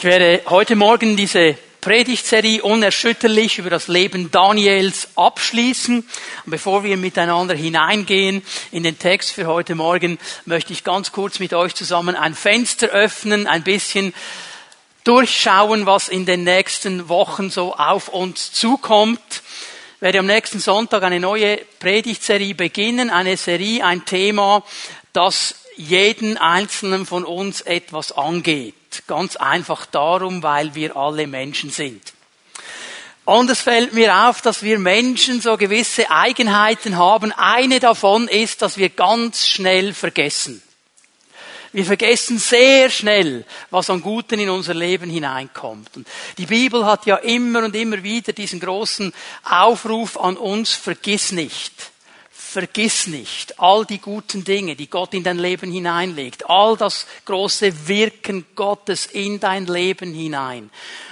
Ich werde heute Morgen diese Predigtserie unerschütterlich über das Leben Daniels abschließen. Und bevor wir miteinander hineingehen in den Text für heute Morgen, möchte ich ganz kurz mit euch zusammen ein Fenster öffnen, ein bisschen durchschauen, was in den nächsten Wochen so auf uns zukommt. Ich werde am nächsten Sonntag eine neue Predigtserie beginnen, eine Serie, ein Thema, das jeden einzelnen von uns etwas angeht. Ganz einfach darum, weil wir alle Menschen sind. Und es fällt mir auf, dass wir Menschen so gewisse Eigenheiten haben. Eine davon ist, dass wir ganz schnell vergessen. Wir vergessen sehr schnell, was an Guten in unser Leben hineinkommt. Und die Bibel hat ja immer und immer wieder diesen großen Aufruf an uns, vergiss nicht vergiss nicht all die guten Dinge, die Gott in dein Leben hineinlegt, all das große Wirken Gottes in dein Leben hinein.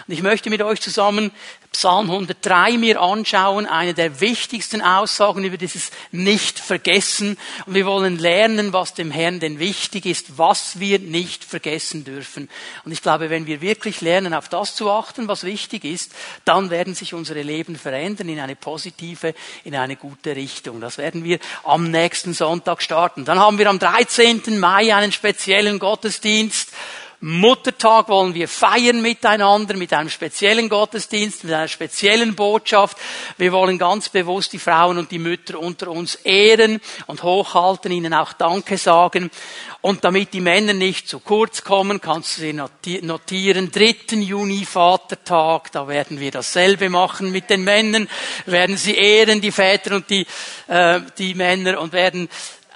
Und ich möchte mit euch zusammen Psalm 103 mir anschauen, eine der wichtigsten Aussagen über dieses Nicht-Vergessen. Und wir wollen lernen, was dem Herrn denn wichtig ist, was wir nicht vergessen dürfen. Und ich glaube, wenn wir wirklich lernen, auf das zu achten, was wichtig ist, dann werden sich unsere Leben verändern in eine positive, in eine gute Richtung. Das werden wir am nächsten Sonntag starten. Dann haben wir am 13. Mai einen speziellen Gottesdienst Muttertag wollen wir feiern miteinander mit einem speziellen Gottesdienst, mit einer speziellen Botschaft. Wir wollen ganz bewusst die Frauen und die Mütter unter uns ehren und hochhalten, ihnen auch Danke sagen. Und damit die Männer nicht zu kurz kommen, kannst du sie notieren. 3. Juni Vatertag, da werden wir dasselbe machen mit den Männern, werden sie ehren, die Väter und die, äh, die Männer und werden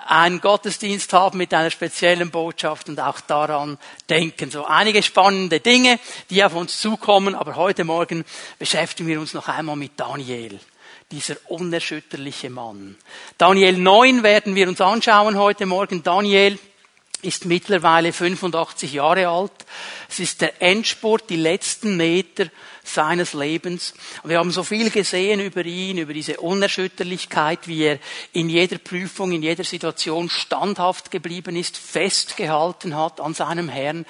einen Gottesdienst haben mit einer speziellen Botschaft und auch daran denken. So einige spannende Dinge, die auf uns zukommen, aber heute Morgen beschäftigen wir uns noch einmal mit Daniel dieser unerschütterliche Mann. Daniel 9 werden wir uns anschauen heute Morgen. Daniel ist mittlerweile 85 Jahre alt. Es ist der Endspurt, die letzten Meter seines Lebens. Und wir haben so viel gesehen über ihn, über diese Unerschütterlichkeit, wie er in jeder Prüfung, in jeder Situation standhaft geblieben ist, festgehalten hat an seinem Herrn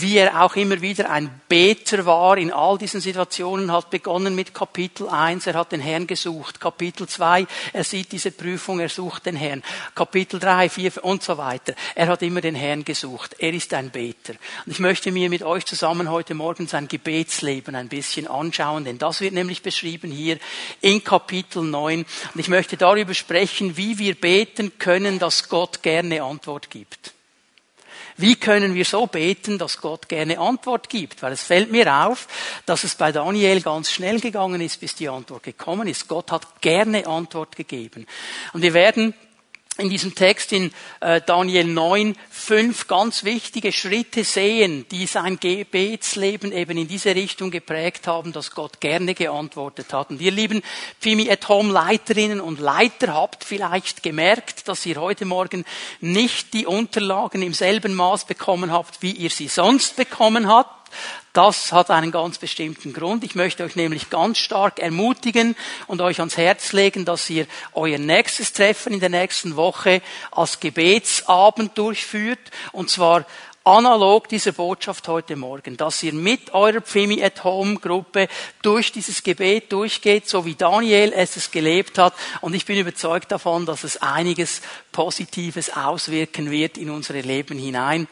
wie er auch immer wieder ein Beter war in all diesen Situationen, hat begonnen mit Kapitel 1, er hat den Herrn gesucht. Kapitel 2, er sieht diese Prüfung, er sucht den Herrn. Kapitel 3, 4 und so weiter. Er hat immer den Herrn gesucht. Er ist ein Beter. Und ich möchte mir mit euch zusammen heute Morgen sein Gebetsleben ein bisschen anschauen, denn das wird nämlich beschrieben hier in Kapitel 9. Und ich möchte darüber sprechen, wie wir beten können, dass Gott gerne Antwort gibt. Wie können wir so beten, dass Gott gerne Antwort gibt? Weil es fällt mir auf, dass es bei Daniel ganz schnell gegangen ist, bis die Antwort gekommen ist. Gott hat gerne Antwort gegeben. Und wir werden in diesem Text in äh, Daniel 9 fünf ganz wichtige Schritte sehen, die sein Gebetsleben eben in diese Richtung geprägt haben, dass Gott gerne geantwortet hat. Und ihr lieben Pimi at Home Leiterinnen und Leiter habt vielleicht gemerkt, dass ihr heute Morgen nicht die Unterlagen im selben Maß bekommen habt, wie ihr sie sonst bekommen habt. Das hat einen ganz bestimmten Grund. Ich möchte euch nämlich ganz stark ermutigen und euch ans Herz legen, dass ihr euer nächstes Treffen in der nächsten Woche als Gebetsabend durchführt. Und zwar analog dieser Botschaft heute Morgen, dass ihr mit eurer Pfimi at Home Gruppe durch dieses Gebet durchgeht, so wie Daniel es es gelebt hat. Und ich bin überzeugt davon, dass es einiges Positives auswirken wird in unsere Leben hinein.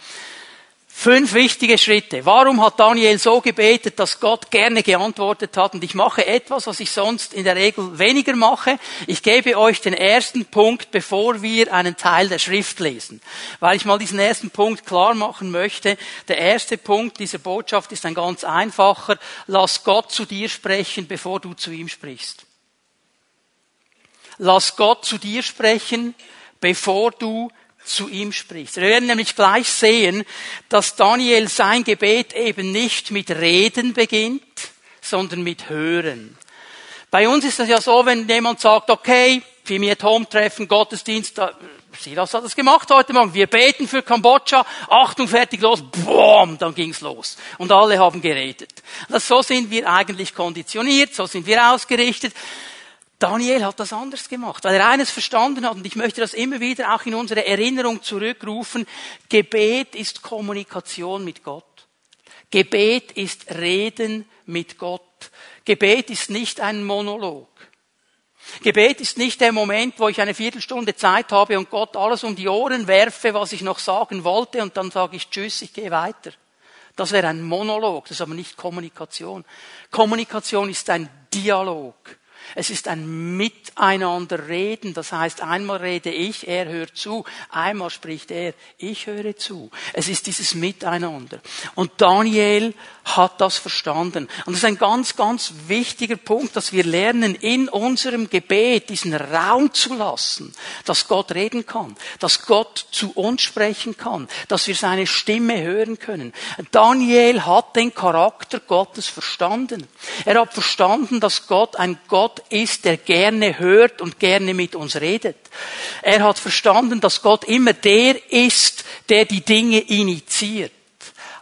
Fünf wichtige Schritte. Warum hat Daniel so gebetet, dass Gott gerne geantwortet hat? Und ich mache etwas, was ich sonst in der Regel weniger mache. Ich gebe euch den ersten Punkt, bevor wir einen Teil der Schrift lesen. Weil ich mal diesen ersten Punkt klar machen möchte. Der erste Punkt dieser Botschaft ist ein ganz einfacher. Lass Gott zu dir sprechen, bevor du zu ihm sprichst. Lass Gott zu dir sprechen, bevor du zu ihm sprichst. Wir werden nämlich gleich sehen, dass Daniel sein Gebet eben nicht mit Reden beginnt, sondern mit Hören. Bei uns ist das ja so, wenn jemand sagt, okay, für mich Home treffen, Gottesdienst, Silas hat das gemacht heute Morgen. Wir beten für Kambodscha. Achtung, fertig, los. Boom, dann ging's los. Und alle haben geredet. Das, so sind wir eigentlich konditioniert, so sind wir ausgerichtet. Daniel hat das anders gemacht, weil er eines verstanden hat, und ich möchte das immer wieder auch in unsere Erinnerung zurückrufen, Gebet ist Kommunikation mit Gott. Gebet ist Reden mit Gott. Gebet ist nicht ein Monolog. Gebet ist nicht der Moment, wo ich eine Viertelstunde Zeit habe und Gott alles um die Ohren werfe, was ich noch sagen wollte, und dann sage ich Tschüss, ich gehe weiter. Das wäre ein Monolog, das ist aber nicht Kommunikation. Kommunikation ist ein Dialog. Es ist ein Miteinander reden. Das heißt, einmal rede ich, er hört zu. Einmal spricht er, ich höre zu. Es ist dieses Miteinander. Und Daniel hat das verstanden. Und das ist ein ganz, ganz wichtiger Punkt, dass wir lernen, in unserem Gebet diesen Raum zu lassen, dass Gott reden kann, dass Gott zu uns sprechen kann, dass wir seine Stimme hören können. Daniel hat den Charakter Gottes verstanden. Er hat verstanden, dass Gott ein Gott ist, der gerne hört und gerne mit uns redet. Er hat verstanden, dass Gott immer der ist, der die Dinge initiiert.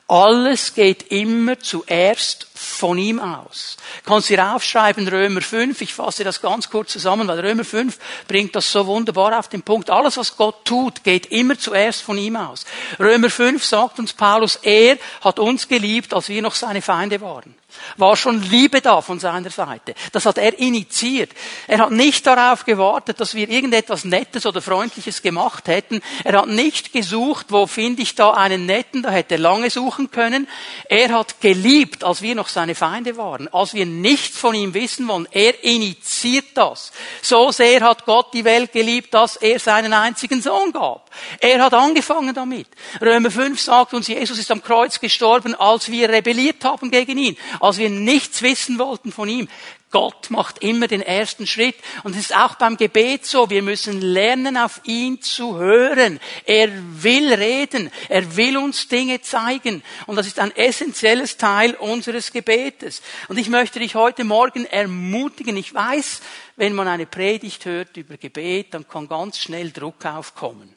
Alles geht immer zuerst von ihm aus. Kannst dir aufschreiben, Römer 5, ich fasse das ganz kurz zusammen, weil Römer 5 bringt das so wunderbar auf den Punkt. Alles, was Gott tut, geht immer zuerst von ihm aus. Römer 5 sagt uns Paulus, er hat uns geliebt, als wir noch seine Feinde waren war schon Liebe da von seiner Seite. Das hat er initiiert. Er hat nicht darauf gewartet, dass wir irgendetwas Nettes oder Freundliches gemacht hätten. Er hat nicht gesucht, wo finde ich da einen Netten, da hätte er lange suchen können. Er hat geliebt, als wir noch seine Feinde waren, als wir nichts von ihm wissen wollen. Er initiiert das. So sehr hat Gott die Welt geliebt, dass er seinen einzigen Sohn gab. Er hat angefangen damit. Römer 5 sagt uns, Jesus ist am Kreuz gestorben, als wir rebelliert haben gegen ihn als wir nichts wissen wollten von ihm. Gott macht immer den ersten Schritt. Und es ist auch beim Gebet so. Wir müssen lernen, auf ihn zu hören. Er will reden. Er will uns Dinge zeigen. Und das ist ein essentielles Teil unseres Gebetes. Und ich möchte dich heute Morgen ermutigen. Ich weiß, wenn man eine Predigt hört über Gebet, dann kann ganz schnell Druck aufkommen.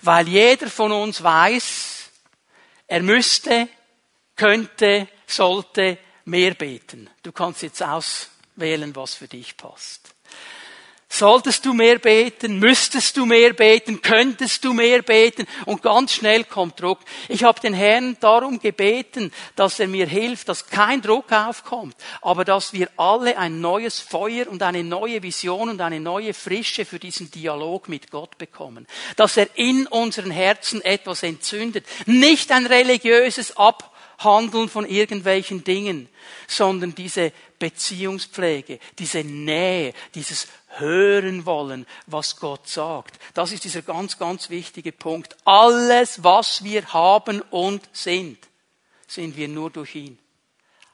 Weil jeder von uns weiß, er müsste, könnte, sollte, mehr beten. Du kannst jetzt auswählen, was für dich passt. Solltest du mehr beten? Müsstest du mehr beten? Könntest du mehr beten? Und ganz schnell kommt Druck. Ich habe den Herrn darum gebeten, dass er mir hilft, dass kein Druck aufkommt, aber dass wir alle ein neues Feuer und eine neue Vision und eine neue Frische für diesen Dialog mit Gott bekommen. Dass er in unseren Herzen etwas entzündet. Nicht ein religiöses Ab Handeln von irgendwelchen Dingen, sondern diese Beziehungspflege, diese Nähe, dieses Hören wollen, was Gott sagt. Das ist dieser ganz, ganz wichtige Punkt. Alles, was wir haben und sind, sind wir nur durch ihn.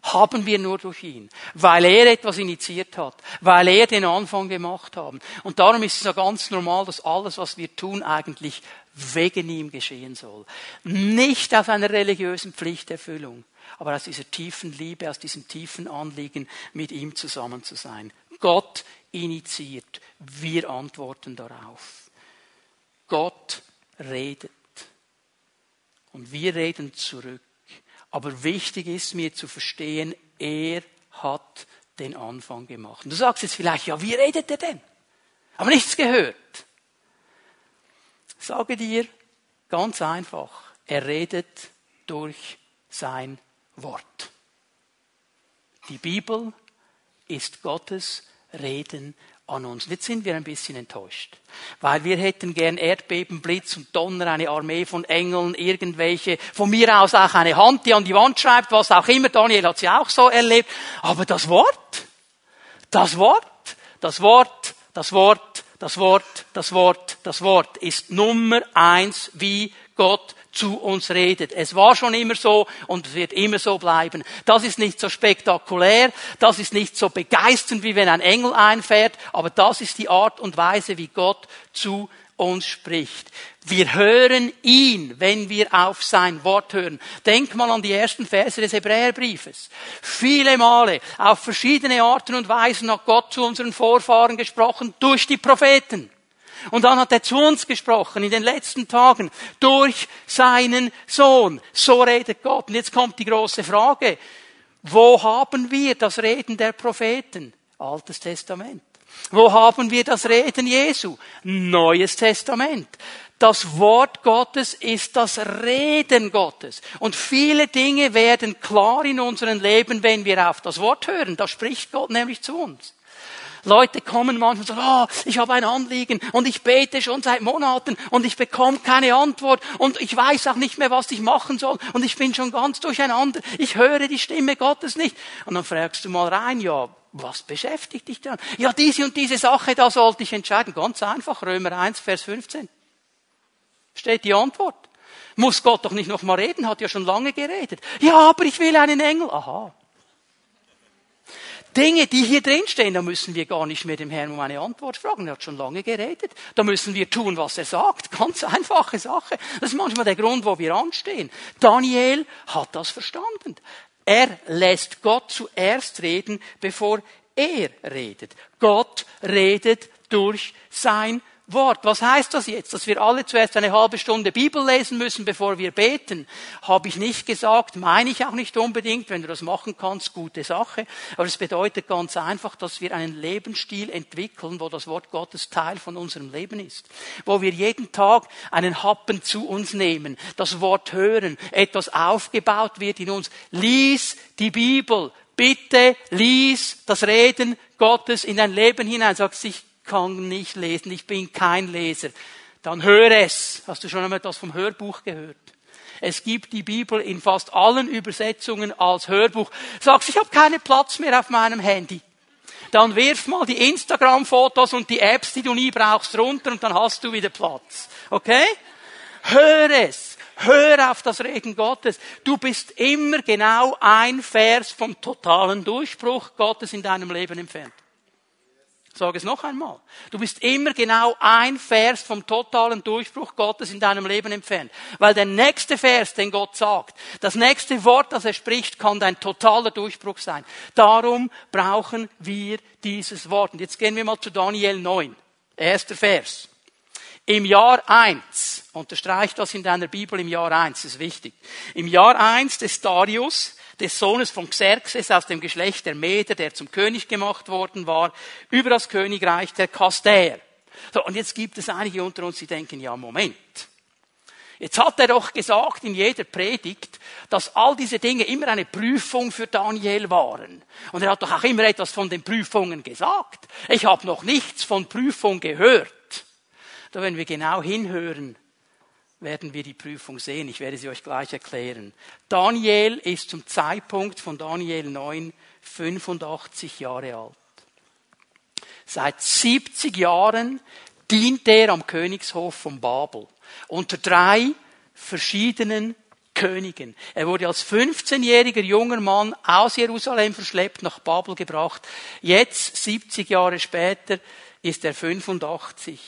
Haben wir nur durch ihn, weil er etwas initiiert hat, weil er den Anfang gemacht hat. Und darum ist es ja ganz normal, dass alles, was wir tun, eigentlich wegen ihm geschehen soll. Nicht aus einer religiösen Pflichterfüllung, aber aus dieser tiefen Liebe, aus diesem tiefen Anliegen, mit ihm zusammen zu sein. Gott initiiert, wir antworten darauf. Gott redet und wir reden zurück. Aber wichtig ist mir zu verstehen, er hat den Anfang gemacht. Und du sagst jetzt vielleicht, ja, wie redet er denn? Aber nichts gehört sage dir ganz einfach, er redet durch sein Wort. Die Bibel ist Gottes Reden an uns. Jetzt sind wir ein bisschen enttäuscht, weil wir hätten gern Erdbeben, Blitz und Donner, eine Armee von Engeln, irgendwelche, von mir aus auch eine Hand, die an die Wand schreibt, was auch immer. Daniel hat sie auch so erlebt. Aber das Wort, das Wort, das Wort, das Wort, das Wort, das Wort, das Wort ist Nummer eins, wie Gott zu uns redet. Es war schon immer so und wird immer so bleiben. Das ist nicht so spektakulär, das ist nicht so begeisternd, wie wenn ein Engel einfährt, aber das ist die Art und Weise, wie Gott zu uns spricht. Wir hören ihn, wenn wir auf sein Wort hören. Denk mal an die ersten Verse des Hebräerbriefes. Viele Male, auf verschiedene Arten und Weisen hat Gott zu unseren Vorfahren gesprochen, durch die Propheten. Und dann hat er zu uns gesprochen in den letzten Tagen durch seinen Sohn. So redet Gott. Und jetzt kommt die große Frage. Wo haben wir das Reden der Propheten? Altes Testament. Wo haben wir das Reden Jesu? Neues Testament. Das Wort Gottes ist das Reden Gottes. Und viele Dinge werden klar in unserem Leben, wenn wir auf das Wort hören. Da spricht Gott nämlich zu uns. Leute kommen manchmal und sagen, oh, ich habe ein Anliegen und ich bete schon seit Monaten und ich bekomme keine Antwort und ich weiß auch nicht mehr, was ich machen soll und ich bin schon ganz durcheinander. Ich höre die Stimme Gottes nicht. Und dann fragst du mal rein, ja, was beschäftigt dich dann? Ja, diese und diese Sache, da sollte ich entscheiden. Ganz einfach, Römer 1, Vers 15 steht die Antwort. Muss Gott doch nicht noch mal reden, hat ja schon lange geredet. Ja, aber ich will einen Engel. Aha. Dinge, die hier drinstehen, da müssen wir gar nicht mehr dem Herrn um eine Antwort fragen. Er hat schon lange geredet. Da müssen wir tun, was er sagt. Ganz einfache Sache. Das ist manchmal der Grund, wo wir anstehen. Daniel hat das verstanden. Er lässt Gott zuerst reden, bevor er redet. Gott redet durch sein Wort. Was heißt das jetzt? Dass wir alle zuerst eine halbe Stunde Bibel lesen müssen, bevor wir beten? Habe ich nicht gesagt, meine ich auch nicht unbedingt. Wenn du das machen kannst, gute Sache. Aber es bedeutet ganz einfach, dass wir einen Lebensstil entwickeln, wo das Wort Gottes Teil von unserem Leben ist. Wo wir jeden Tag einen Happen zu uns nehmen, das Wort hören, etwas aufgebaut wird in uns. Lies die Bibel. Bitte lies das Reden Gottes in dein Leben hinein. Sagst ich kann nicht lesen, ich bin kein Leser. Dann hör es. Hast du schon einmal etwas vom Hörbuch gehört? Es gibt die Bibel in fast allen Übersetzungen als Hörbuch. Sagst, ich habe keinen Platz mehr auf meinem Handy. Dann wirf mal die Instagram-Fotos und die Apps, die du nie brauchst, runter und dann hast du wieder Platz. Okay? Hör es. Hör auf das Reden Gottes. Du bist immer genau ein Vers vom totalen Durchbruch Gottes in deinem Leben entfernt. Sag es noch einmal. Du bist immer genau ein Vers vom totalen Durchbruch Gottes in deinem Leben entfernt. Weil der nächste Vers, den Gott sagt, das nächste Wort, das er spricht, kann dein totaler Durchbruch sein. Darum brauchen wir dieses Wort. Und jetzt gehen wir mal zu Daniel 9. Erster Vers. Im Jahr eins, unterstreicht das in deiner Bibel im Jahr eins, ist wichtig. Im Jahr eins des Darius, des Sohnes von Xerxes aus dem Geschlecht der Meder, der zum König gemacht worden war, über das Königreich der Kastäer. So, und jetzt gibt es einige unter uns, die denken, ja, Moment. Jetzt hat er doch gesagt in jeder Predigt, dass all diese Dinge immer eine Prüfung für Daniel waren. Und er hat doch auch immer etwas von den Prüfungen gesagt. Ich habe noch nichts von Prüfung gehört. Da wenn wir genau hinhören, werden wir die Prüfung sehen. Ich werde sie euch gleich erklären. Daniel ist zum Zeitpunkt von Daniel 9 85 Jahre alt. Seit 70 Jahren dient er am Königshof von Babel unter drei verschiedenen Königen. Er wurde als 15-jähriger junger Mann aus Jerusalem verschleppt, nach Babel gebracht. Jetzt, 70 Jahre später, ist er 85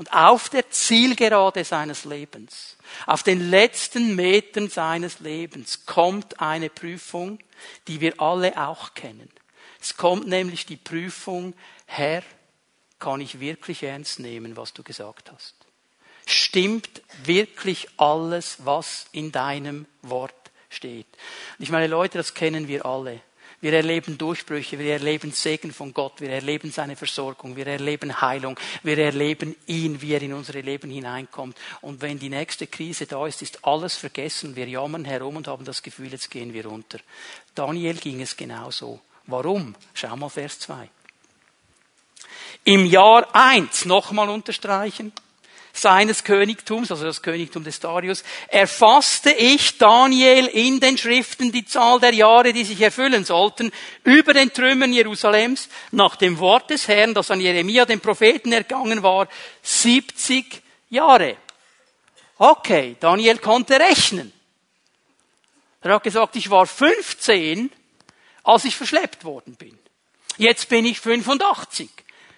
und auf der Zielgerade seines Lebens, auf den letzten Metern seines Lebens kommt eine Prüfung, die wir alle auch kennen. Es kommt nämlich die Prüfung, Herr, kann ich wirklich ernst nehmen, was du gesagt hast? Stimmt wirklich alles, was in deinem Wort steht? ich meine, Leute, das kennen wir alle. Wir erleben Durchbrüche, wir erleben Segen von Gott, wir erleben seine Versorgung, wir erleben Heilung, wir erleben ihn, wie er in unsere Leben hineinkommt. Und wenn die nächste Krise da ist, ist alles vergessen. Wir jammern herum und haben das Gefühl, jetzt gehen wir runter. Daniel ging es genauso. Warum? Schau mal Vers 2. Im Jahr 1, nochmal unterstreichen, seines Königtums, also das Königtum des Darius, erfasste ich Daniel in den Schriften die Zahl der Jahre, die sich erfüllen sollten, über den Trümmern Jerusalems, nach dem Wort des Herrn, das an Jeremia, dem Propheten, ergangen war, 70 Jahre. Okay, Daniel konnte rechnen. Er hat gesagt, ich war 15, als ich verschleppt worden bin. Jetzt bin ich 85.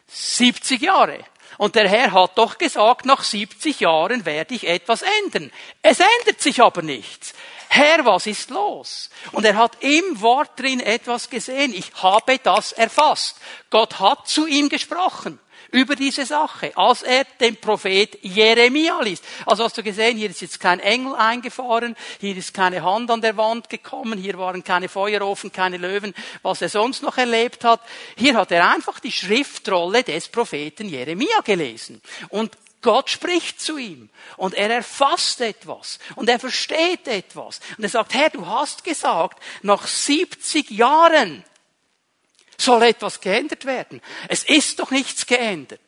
70 Jahre. Und der Herr hat doch gesagt, nach 70 Jahren werde ich etwas ändern. Es ändert sich aber nichts. Herr, was ist los? Und er hat im Wort drin etwas gesehen. Ich habe das erfasst. Gott hat zu ihm gesprochen über diese Sache, als er den Prophet Jeremia liest. Also hast du gesehen, hier ist jetzt kein Engel eingefahren, hier ist keine Hand an der Wand gekommen, hier waren keine Feuerofen, keine Löwen, was er sonst noch erlebt hat. Hier hat er einfach die Schriftrolle des Propheten Jeremia gelesen. Und Gott spricht zu ihm und er erfasst etwas und er versteht etwas und er sagt, Herr, du hast gesagt, nach 70 Jahren soll etwas geändert werden. Es ist doch nichts geändert.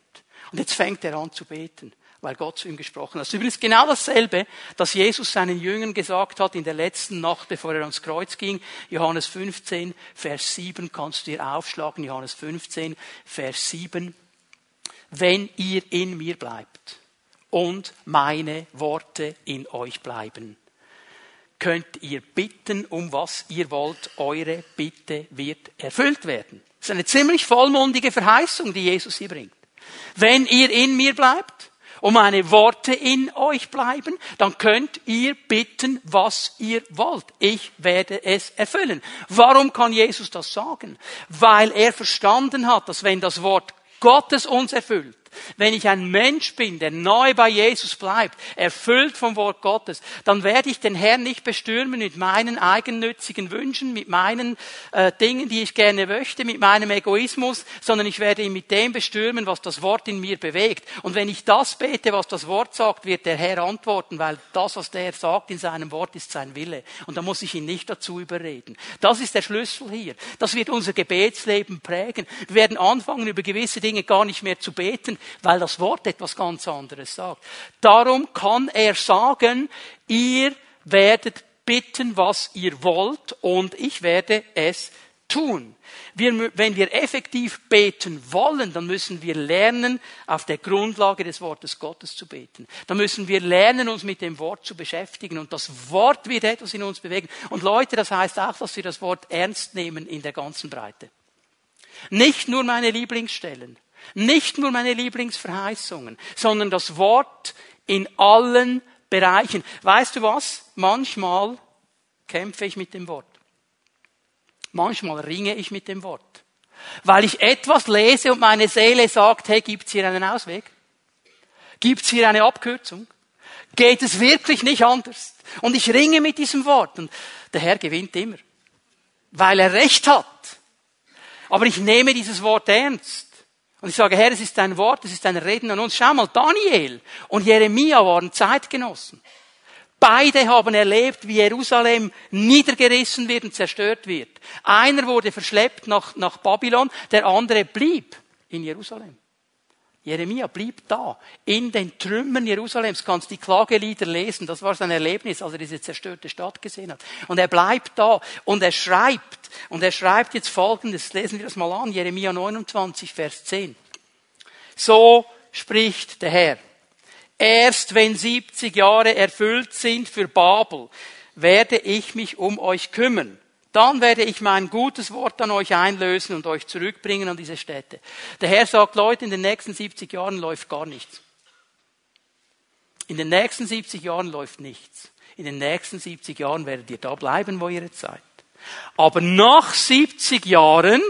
Und jetzt fängt er an zu beten, weil Gott zu ihm gesprochen hat. Das ist übrigens genau dasselbe, das Jesus seinen Jüngern gesagt hat in der letzten Nacht, bevor er ans Kreuz ging. Johannes 15, Vers 7 kannst du dir aufschlagen. Johannes 15, Vers 7. Wenn ihr in mir bleibt und meine Worte in euch bleiben, könnt ihr bitten, um was ihr wollt. Eure Bitte wird erfüllt werden. Das ist eine ziemlich vollmundige Verheißung, die Jesus hier bringt. Wenn ihr in mir bleibt und meine Worte in euch bleiben, dann könnt ihr bitten, was ihr wollt. Ich werde es erfüllen. Warum kann Jesus das sagen? Weil er verstanden hat, dass wenn das Wort Gottes uns erfüllt, wenn ich ein Mensch bin, der neu bei Jesus bleibt, erfüllt vom Wort Gottes, dann werde ich den Herrn nicht bestürmen mit meinen eigennützigen Wünschen, mit meinen äh, Dingen, die ich gerne möchte, mit meinem Egoismus, sondern ich werde ihn mit dem bestürmen, was das Wort in mir bewegt. Und wenn ich das bete, was das Wort sagt, wird der Herr antworten, weil das, was der Herr sagt in seinem Wort, ist sein Wille. Und da muss ich ihn nicht dazu überreden. Das ist der Schlüssel hier. Das wird unser Gebetsleben prägen. Wir werden anfangen, über gewisse Dinge gar nicht mehr zu beten, weil das Wort etwas ganz anderes sagt. Darum kann er sagen, ihr werdet bitten, was ihr wollt, und ich werde es tun. Wir, wenn wir effektiv beten wollen, dann müssen wir lernen, auf der Grundlage des Wortes Gottes zu beten. Dann müssen wir lernen, uns mit dem Wort zu beschäftigen. Und das Wort wird etwas in uns bewegen. Und Leute, das heißt auch, dass wir das Wort ernst nehmen in der ganzen Breite. Nicht nur meine Lieblingsstellen, nicht nur meine Lieblingsverheißungen, sondern das Wort in allen Bereichen. Weißt du was? Manchmal kämpfe ich mit dem Wort. Manchmal ringe ich mit dem Wort. Weil ich etwas lese und meine Seele sagt, hey, gibt's hier einen Ausweg? Gibt's hier eine Abkürzung? Geht es wirklich nicht anders? Und ich ringe mit diesem Wort und der Herr gewinnt immer. Weil er Recht hat. Aber ich nehme dieses Wort ernst. Und ich sage, Herr, es ist dein Wort, es ist dein Reden an uns. Schau mal, Daniel und Jeremia waren Zeitgenossen. Beide haben erlebt, wie Jerusalem niedergerissen wird und zerstört wird. Einer wurde verschleppt nach, nach Babylon, der andere blieb in Jerusalem. Jeremia blieb da, in den Trümmern Jerusalems. Du kannst die Klagelieder lesen. Das war sein Erlebnis, als er diese zerstörte Stadt gesehen hat. Und er bleibt da und er schreibt. Und er schreibt jetzt Folgendes. Lesen wir das mal an. Jeremia 29, Vers 10. So spricht der Herr. Erst wenn 70 Jahre erfüllt sind für Babel, werde ich mich um euch kümmern dann werde ich mein gutes Wort an euch einlösen und euch zurückbringen an diese Städte. Der Herr sagt, Leute, in den nächsten 70 Jahren läuft gar nichts. In den nächsten 70 Jahren läuft nichts. In den nächsten 70 Jahren werdet ihr da bleiben, wo ihr jetzt seid. Aber nach 70 Jahren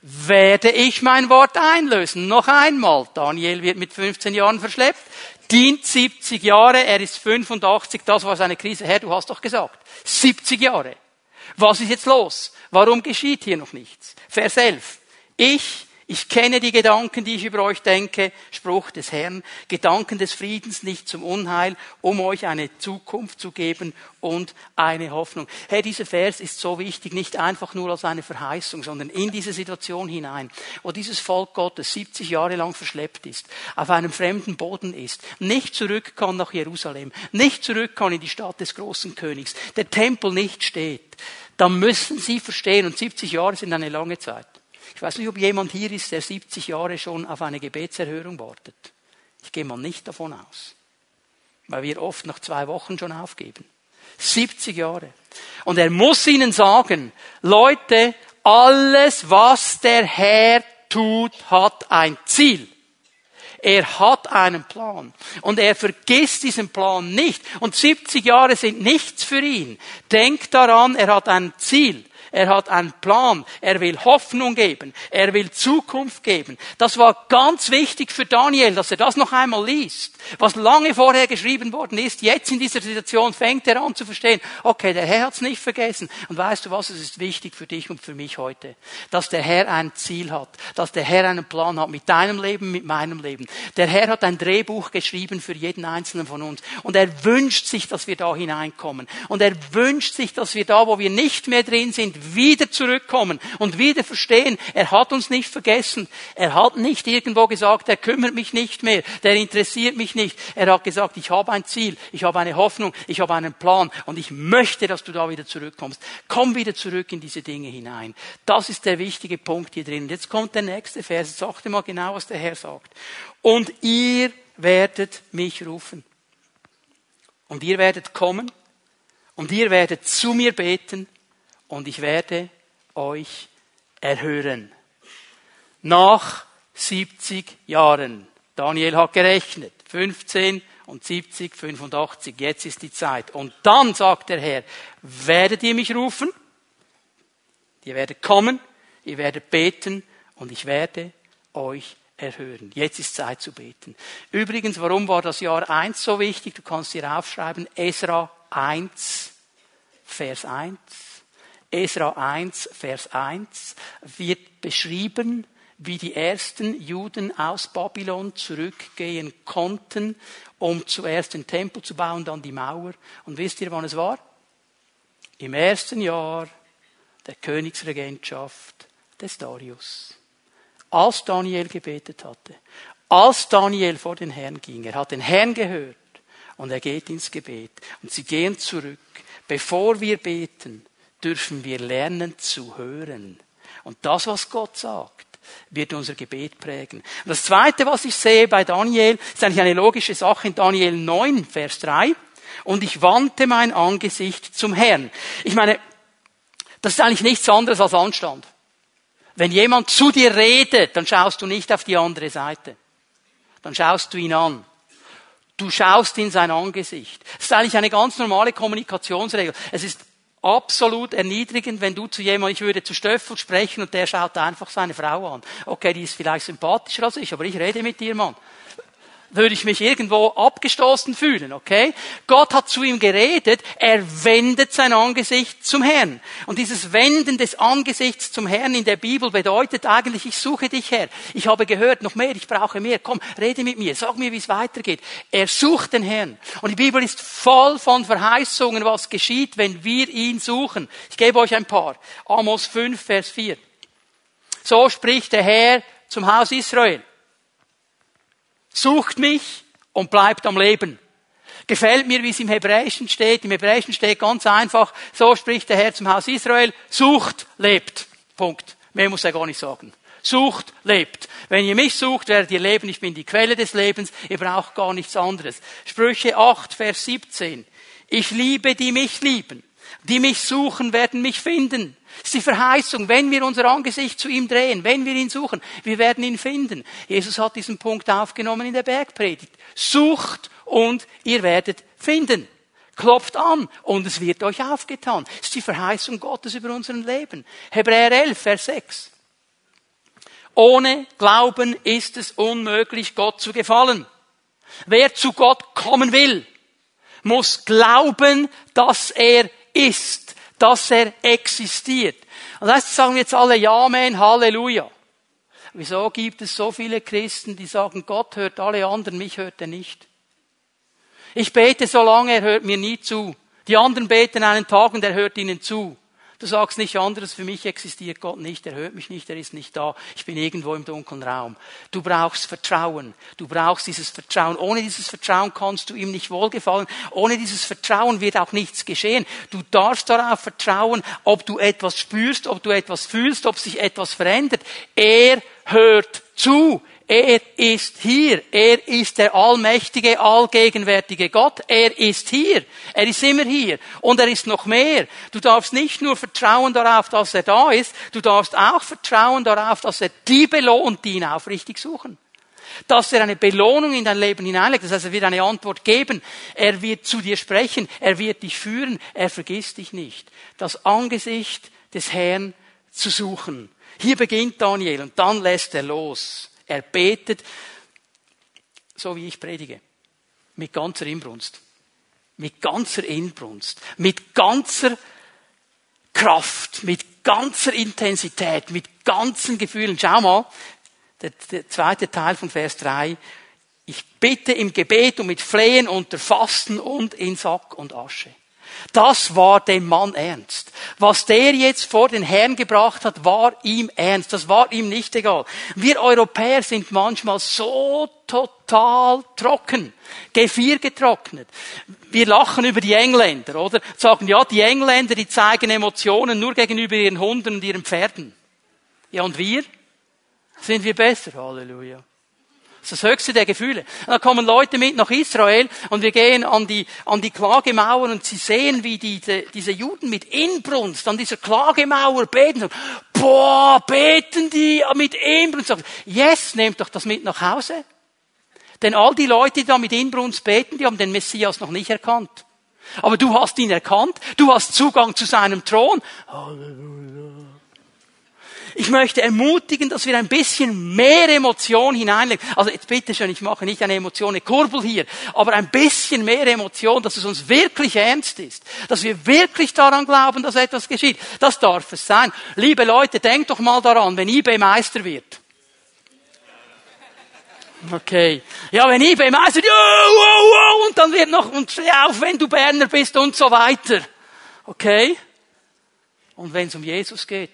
werde ich mein Wort einlösen. Noch einmal. Daniel wird mit 15 Jahren verschleppt, dient 70 Jahre, er ist 85, das war seine Krise. Herr, du hast doch gesagt, 70 Jahre. Was ist jetzt los? Warum geschieht hier noch nichts? Vers 11. Ich, ich kenne die Gedanken, die ich über euch denke, Spruch des Herrn, Gedanken des Friedens, nicht zum Unheil, um euch eine Zukunft zu geben und eine Hoffnung. Hey, dieser Vers ist so wichtig, nicht einfach nur als eine Verheißung, sondern in diese Situation hinein, wo dieses Volk Gottes 70 Jahre lang verschleppt ist, auf einem fremden Boden ist, nicht zurück kann nach Jerusalem, nicht zurück kann in die Stadt des großen Königs, der Tempel nicht steht dann müssen Sie verstehen, und 70 Jahre sind eine lange Zeit. Ich weiß nicht, ob jemand hier ist, der 70 Jahre schon auf eine Gebetserhörung wartet. Ich gehe mal nicht davon aus. Weil wir oft nach zwei Wochen schon aufgeben. 70 Jahre. Und er muss ihnen sagen, Leute, alles, was der Herr tut, hat ein Ziel. Er hat einen Plan. Und er vergisst diesen Plan nicht. Und 70 Jahre sind nichts für ihn. Denk daran, er hat ein Ziel. Er hat einen Plan. Er will Hoffnung geben. Er will Zukunft geben. Das war ganz wichtig für Daniel, dass er das noch einmal liest. Was lange vorher geschrieben worden ist, jetzt in dieser Situation fängt er an zu verstehen, okay, der Herr hat's nicht vergessen. Und weißt du was, es ist wichtig für dich und für mich heute, dass der Herr ein Ziel hat, dass der Herr einen Plan hat mit deinem Leben, mit meinem Leben. Der Herr hat ein Drehbuch geschrieben für jeden einzelnen von uns. Und er wünscht sich, dass wir da hineinkommen. Und er wünscht sich, dass wir da, wo wir nicht mehr drin sind, wieder zurückkommen und wieder verstehen, er hat uns nicht vergessen. Er hat nicht irgendwo gesagt, er kümmert mich nicht mehr, der interessiert mich nicht. Er hat gesagt, ich habe ein Ziel, ich habe eine Hoffnung, ich habe einen Plan und ich möchte, dass du da wieder zurückkommst. Komm wieder zurück in diese Dinge hinein. Das ist der wichtige Punkt hier drin. Jetzt kommt der nächste Vers. Jetzt achte mal genau, was der Herr sagt. Und ihr werdet mich rufen. Und ihr werdet kommen und ihr werdet zu mir beten und ich werde euch erhören. Nach 70 Jahren. Daniel hat gerechnet. 15 und 70, 85. Jetzt ist die Zeit. Und dann sagt der Herr, werdet ihr mich rufen? Ihr werdet kommen, ihr werdet beten und ich werde euch erhören. Jetzt ist Zeit zu beten. Übrigens, warum war das Jahr 1 so wichtig? Du kannst hier aufschreiben, Esra 1, Vers 1. Esra 1, Vers 1 wird beschrieben, wie die ersten Juden aus Babylon zurückgehen konnten, um zuerst den Tempel zu bauen, dann die Mauer. Und wisst ihr, wann es war? Im ersten Jahr der Königsregentschaft des Darius als Daniel gebetet hatte, als Daniel vor den Herrn ging. Er hat den Herrn gehört und er geht ins Gebet. Und sie gehen zurück. Bevor wir beten, dürfen wir lernen zu hören. Und das, was Gott sagt, wird unser Gebet prägen. Und das Zweite, was ich sehe bei Daniel, ist eigentlich eine logische Sache in Daniel 9, Vers 3. Und ich wandte mein Angesicht zum Herrn. Ich meine, das ist eigentlich nichts anderes als Anstand. Wenn jemand zu dir redet, dann schaust du nicht auf die andere Seite. Dann schaust du ihn an. Du schaust in sein Angesicht. Das ist eigentlich eine ganz normale Kommunikationsregel. Es ist absolut erniedrigend, wenn du zu jemandem, ich würde zu Stöffel sprechen und der schaut einfach seine Frau an. Okay, die ist vielleicht sympathischer als ich, aber ich rede mit dir, Mann würde ich mich irgendwo abgestoßen fühlen, okay? Gott hat zu ihm geredet, er wendet sein Angesicht zum Herrn. Und dieses Wenden des Angesichts zum Herrn in der Bibel bedeutet eigentlich, ich suche dich her. Ich habe gehört, noch mehr, ich brauche mehr. Komm, rede mit mir, sag mir, wie es weitergeht. Er sucht den Herrn. Und die Bibel ist voll von Verheißungen, was geschieht, wenn wir ihn suchen. Ich gebe euch ein paar. Amos 5, Vers 4. So spricht der Herr zum Haus Israel. Sucht mich und bleibt am Leben. Gefällt mir, wie es im Hebräischen steht. Im Hebräischen steht ganz einfach, so spricht der Herr zum Haus Israel, sucht, lebt. Punkt. Mehr muss er gar nicht sagen. Sucht, lebt. Wenn ihr mich sucht, werdet ihr leben. Ich bin die Quelle des Lebens. Ihr braucht gar nichts anderes. Sprüche 8, Vers 17. Ich liebe, die mich lieben. Die mich suchen, werden mich finden. Das ist die Verheißung, wenn wir unser Angesicht zu ihm drehen, wenn wir ihn suchen, wir werden ihn finden. Jesus hat diesen Punkt aufgenommen in der Bergpredigt. Sucht und ihr werdet finden. Klopft an und es wird euch aufgetan. Das ist die Verheißung Gottes über unserem Leben. Hebräer 11, Vers 6. Ohne Glauben ist es unmöglich, Gott zu gefallen. Wer zu Gott kommen will, muss glauben, dass er ist dass er existiert. Und das sagen jetzt alle Ja, Amen, Halleluja. Wieso gibt es so viele Christen, die sagen, Gott hört alle anderen, mich hört er nicht? Ich bete so lange, er hört mir nie zu. Die anderen beten einen Tag und er hört ihnen zu. Du sagst nicht anderes, für mich existiert Gott nicht, er hört mich nicht, er ist nicht da, ich bin irgendwo im dunklen Raum. Du brauchst Vertrauen, du brauchst dieses Vertrauen. Ohne dieses Vertrauen kannst du ihm nicht wohlgefallen, ohne dieses Vertrauen wird auch nichts geschehen. Du darfst darauf vertrauen, ob du etwas spürst, ob du etwas fühlst, ob sich etwas verändert. Er hört zu, er ist hier. Er ist der allmächtige, allgegenwärtige Gott. Er ist hier. Er ist immer hier. Und er ist noch mehr. Du darfst nicht nur vertrauen darauf, dass er da ist. Du darfst auch vertrauen darauf, dass er die belohnt, die ihn aufrichtig suchen. Dass er eine Belohnung in dein Leben hineinlegt. Das heißt, er wird eine Antwort geben. Er wird zu dir sprechen. Er wird dich führen. Er vergisst dich nicht. Das Angesicht des Herrn zu suchen. Hier beginnt Daniel und dann lässt er los. Er betet, so wie ich predige, mit ganzer Inbrunst. Mit ganzer Inbrunst. Mit ganzer Kraft, mit ganzer Intensität, mit ganzen Gefühlen. Schau mal, der, der zweite Teil von Vers 3. Ich bitte im Gebet und mit Flehen unter Fasten und in Sack und Asche. Das war dem Mann ernst. Was der jetzt vor den Herrn gebracht hat, war ihm ernst. Das war ihm nicht egal. Wir Europäer sind manchmal so total trocken, Gefier getrocknet. Wir lachen über die Engländer, oder? Sagen, ja, die Engländer, die zeigen Emotionen nur gegenüber ihren Hunden und ihren Pferden. Ja, und wir? Sind wir besser? Halleluja. Das ist das höchste der Gefühle. Und dann kommen Leute mit nach Israel und wir gehen an die, an die Klagemauer und sie sehen, wie diese, diese Juden mit Inbrunst an dieser Klagemauer beten. Boah, beten die mit Inbrunst. Yes, nehmt doch das mit nach Hause. Denn all die Leute, die da mit Inbrunst beten, die haben den Messias noch nicht erkannt. Aber du hast ihn erkannt, du hast Zugang zu seinem Thron. Halleluja. Ich möchte ermutigen, dass wir ein bisschen mehr Emotion hineinlegen. Also jetzt bitte schön, ich mache nicht eine Emotion, eine Kurbel hier, aber ein bisschen mehr Emotion, dass es uns wirklich ernst ist. Dass wir wirklich daran glauben, dass etwas geschieht. Das darf es sein. Liebe Leute, denkt doch mal daran, wenn eBay Meister wird. Okay. Ja, wenn eBay Meister, wow, wow, wow, und dann wird noch, und steh auf, wenn du Berner bist und so weiter. Okay? Und wenn es um Jesus geht,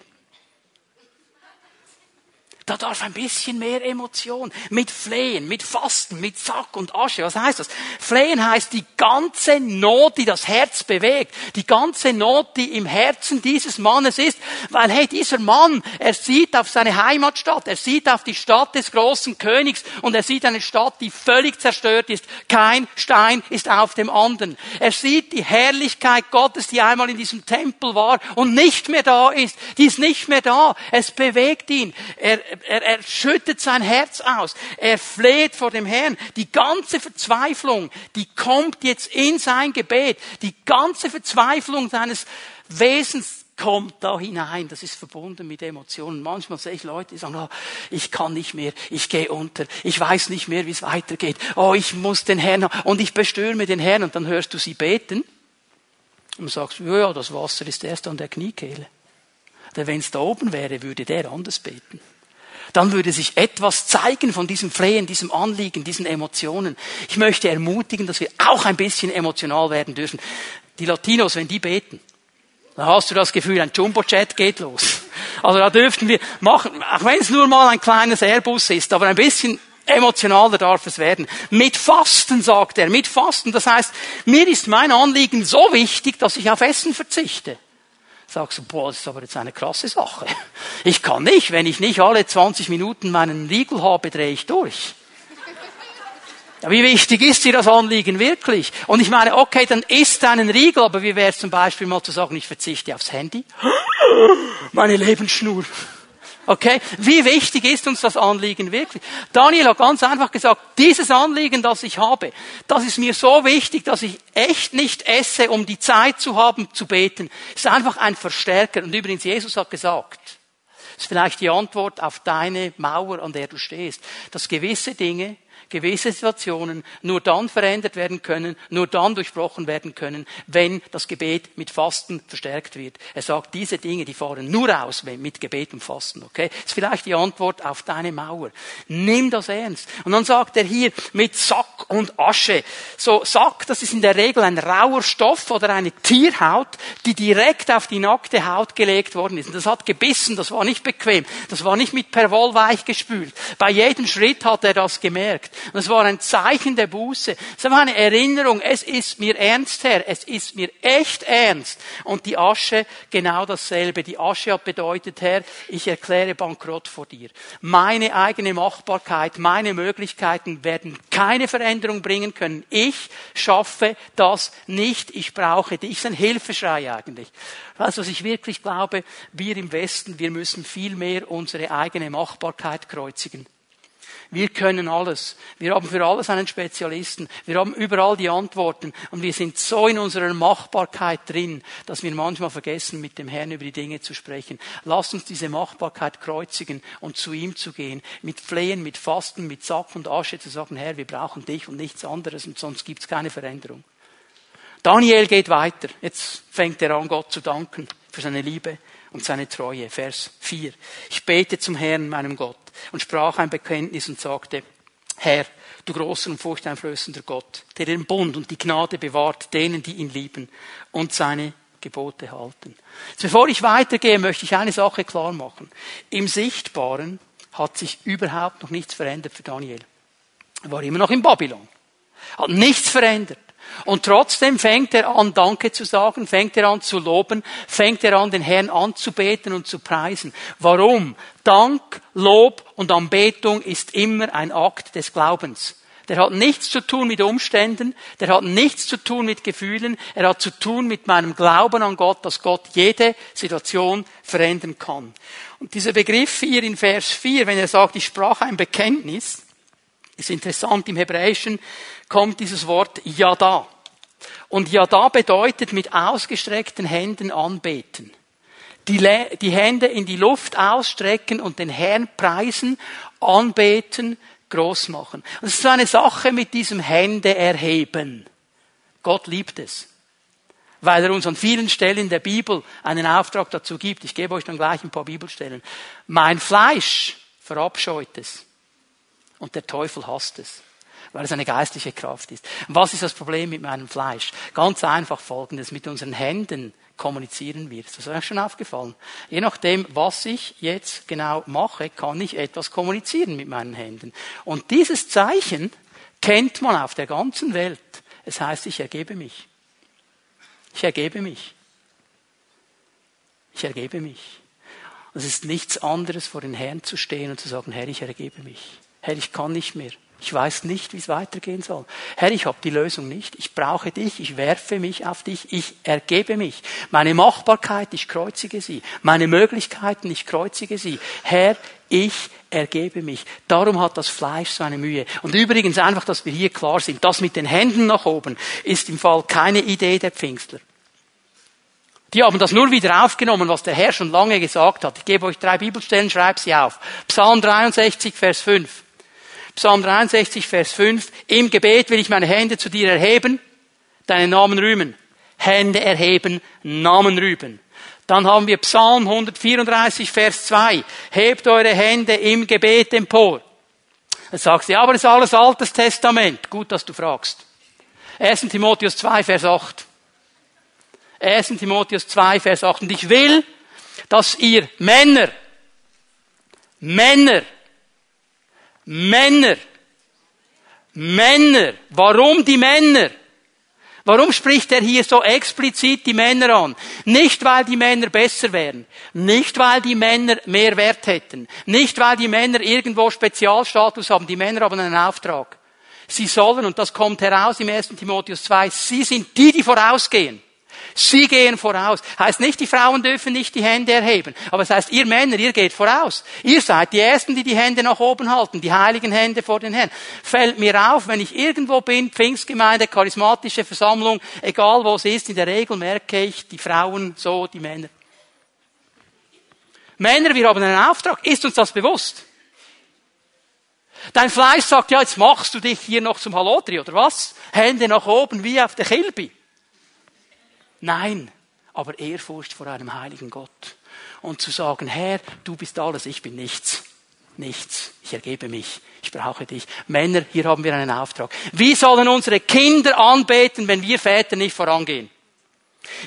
da darf ein bisschen mehr Emotion. Mit Flehen, mit Fasten, mit Sack und Asche. Was heißt das? Flehen heißt die ganze Not, die das Herz bewegt. Die ganze Not, die im Herzen dieses Mannes ist. Weil, hey, dieser Mann, er sieht auf seine Heimatstadt, er sieht auf die Stadt des großen Königs und er sieht eine Stadt, die völlig zerstört ist. Kein Stein ist auf dem anderen. Er sieht die Herrlichkeit Gottes, die einmal in diesem Tempel war und nicht mehr da ist. Die ist nicht mehr da. Es bewegt ihn. Er, er, er schüttet sein Herz aus. Er fleht vor dem Herrn. Die ganze Verzweiflung, die kommt jetzt in sein Gebet. Die ganze Verzweiflung seines Wesens kommt da hinein. Das ist verbunden mit Emotionen. Manchmal sehe ich Leute, die sagen, oh, ich kann nicht mehr, ich gehe unter, ich weiß nicht mehr, wie es weitergeht. Oh, ich muss den Herrn und ich bestürme den Herrn und dann hörst du sie beten und sagst, ja, das Wasser ist erst an der Kniekehle. Denn wenn es da oben wäre, würde der anders beten dann würde sich etwas zeigen von diesem Flehen, diesem Anliegen, diesen Emotionen. Ich möchte ermutigen, dass wir auch ein bisschen emotional werden dürfen. Die Latinos, wenn die beten, dann hast du das Gefühl, ein Jumbo-Jet geht los. Also da dürften wir machen, auch wenn es nur mal ein kleines Airbus ist, aber ein bisschen emotionaler darf es werden. Mit Fasten, sagt er, mit Fasten. Das heißt, mir ist mein Anliegen so wichtig, dass ich auf Essen verzichte sagst du, boah, das ist aber jetzt eine krasse Sache. Ich kann nicht, wenn ich nicht alle 20 Minuten meinen Riegel habe, drehe ich durch. Wie wichtig ist dir das Anliegen wirklich? Und ich meine, okay, dann isst deinen Riegel, aber wie wäre es zum Beispiel mal zu sagen, ich verzichte aufs Handy? Meine Lebensschnur. Okay? Wie wichtig ist uns das Anliegen wirklich? Daniel hat ganz einfach gesagt, dieses Anliegen, das ich habe, das ist mir so wichtig, dass ich echt nicht esse, um die Zeit zu haben, zu beten. Es ist einfach ein Verstärker. Und übrigens, Jesus hat gesagt, das ist vielleicht die Antwort auf deine Mauer, an der du stehst, dass gewisse Dinge gewisse Situationen nur dann verändert werden können, nur dann durchbrochen werden können, wenn das Gebet mit Fasten verstärkt wird. Er sagt, diese Dinge, die fahren nur aus mit Gebet und Fasten, okay? Das ist vielleicht die Antwort auf deine Mauer. Nimm das ernst. Und dann sagt er hier mit Sack und Asche. So Sack, das ist in der Regel ein rauer Stoff oder eine Tierhaut, die direkt auf die nackte Haut gelegt worden ist. Und das hat gebissen, das war nicht bequem, das war nicht mit Perwoll weich gespült. Bei jedem Schritt hat er das gemerkt. Und es war ein Zeichen der Buße. Es war eine Erinnerung, es ist mir ernst, Herr, es ist mir echt ernst. Und die Asche genau dasselbe. Die Asche hat bedeutet, Herr, ich erkläre Bankrott vor dir. Meine eigene Machbarkeit, meine Möglichkeiten werden keine Veränderung bringen können. Ich schaffe das nicht. Ich brauche dich. Das ist ein Hilfeschrei eigentlich. Du, was ich wirklich glaube? Wir im Westen, wir müssen viel mehr unsere eigene Machbarkeit kreuzigen. Wir können alles. Wir haben für alles einen Spezialisten. Wir haben überall die Antworten. Und wir sind so in unserer Machbarkeit drin, dass wir manchmal vergessen, mit dem Herrn über die Dinge zu sprechen. Lasst uns diese Machbarkeit kreuzigen und zu ihm zu gehen. Mit Flehen, mit Fasten, mit Sack und Asche zu sagen, Herr, wir brauchen dich und nichts anderes und sonst gibt es keine Veränderung. Daniel geht weiter. Jetzt fängt er an, Gott zu danken für seine Liebe und seine Treue. Vers 4. Ich bete zum Herrn, meinem Gott, und sprach ein Bekenntnis und sagte, Herr, du großer und furchteinflößender Gott, der den Bund und die Gnade bewahrt denen, die ihn lieben und seine Gebote halten. Jetzt, bevor ich weitergehe, möchte ich eine Sache klar machen. Im Sichtbaren hat sich überhaupt noch nichts verändert für Daniel. Er war immer noch in Babylon. Hat nichts verändert. Und trotzdem fängt er an, Danke zu sagen, fängt er an zu loben, fängt er an, den Herrn anzubeten und zu preisen. Warum? Dank, Lob und Anbetung ist immer ein Akt des Glaubens. Der hat nichts zu tun mit Umständen, der hat nichts zu tun mit Gefühlen, er hat zu tun mit meinem Glauben an Gott, dass Gott jede Situation verändern kann. Und dieser Begriff hier in Vers 4, wenn er sagt, ich sprach ein Bekenntnis, ist interessant, im Hebräischen kommt dieses Wort Yada. Und Yada bedeutet mit ausgestreckten Händen anbeten. Die, die Hände in die Luft ausstrecken und den Herrn preisen, anbeten, groß machen. Das ist so eine Sache mit diesem Hände erheben. Gott liebt es. Weil er uns an vielen Stellen der Bibel einen Auftrag dazu gibt. Ich gebe euch dann gleich ein paar Bibelstellen. Mein Fleisch verabscheut es. Und der Teufel hasst es weil es eine geistliche Kraft ist. was ist das Problem mit meinem Fleisch? Ganz einfach folgendes, mit unseren Händen kommunizieren wir. Das ist euch schon aufgefallen. Je nachdem, was ich jetzt genau mache, kann ich etwas kommunizieren mit meinen Händen. Und dieses Zeichen kennt man auf der ganzen Welt. Es heißt, ich ergebe mich. Ich ergebe mich. Ich ergebe mich. es ist nichts anderes, vor den Herrn zu stehen und zu sagen, Herr, ich ergebe mich. Herr, ich kann nicht mehr. Ich weiß nicht, wie es weitergehen soll. Herr, ich habe die Lösung nicht. Ich brauche dich. Ich werfe mich auf dich. Ich ergebe mich. Meine Machbarkeit, ich kreuzige sie. Meine Möglichkeiten, ich kreuzige sie. Herr, ich ergebe mich. Darum hat das Fleisch so eine Mühe. Und übrigens einfach, dass wir hier klar sind, das mit den Händen nach oben ist im Fall keine Idee der Pfingstler. Die haben das nur wieder aufgenommen, was der Herr schon lange gesagt hat. Ich gebe euch drei Bibelstellen, schreibe sie auf. Psalm 63, Vers 5. Psalm 63, Vers 5. Im Gebet will ich meine Hände zu dir erheben, deinen Namen rühmen. Hände erheben, Namen rühmen. Dann haben wir Psalm 134, Vers 2. Hebt eure Hände im Gebet empor. Dann sagst du, ja, aber das ist alles Altes Testament. Gut, dass du fragst. 1. Timotheus 2, Vers 8. 1. Timotheus 2, Vers 8. Und ich will, dass ihr Männer, Männer Männer. Männer. Warum die Männer? Warum spricht er hier so explizit die Männer an? Nicht, weil die Männer besser wären. Nicht, weil die Männer mehr Wert hätten. Nicht, weil die Männer irgendwo Spezialstatus haben. Die Männer haben einen Auftrag. Sie sollen, und das kommt heraus im 1. Timotheus 2, sie sind die, die vorausgehen. Sie gehen voraus. Heißt nicht, die Frauen dürfen nicht die Hände erheben. Aber es heißt, ihr Männer, ihr geht voraus. Ihr seid die Ersten, die die Hände nach oben halten. Die heiligen Hände vor den Herrn. Fällt mir auf, wenn ich irgendwo bin, Pfingstgemeinde, charismatische Versammlung, egal wo es ist, in der Regel merke ich, die Frauen so, die Männer. Männer, wir haben einen Auftrag. Ist uns das bewusst? Dein Fleisch sagt, ja, jetzt machst du dich hier noch zum Halotri, oder was? Hände nach oben, wie auf der Kilby. Nein, aber Ehrfurcht vor einem heiligen Gott. Und zu sagen, Herr, du bist alles, ich bin nichts. Nichts. Ich ergebe mich. Ich brauche dich. Männer, hier haben wir einen Auftrag. Wie sollen unsere Kinder anbeten, wenn wir Väter nicht vorangehen?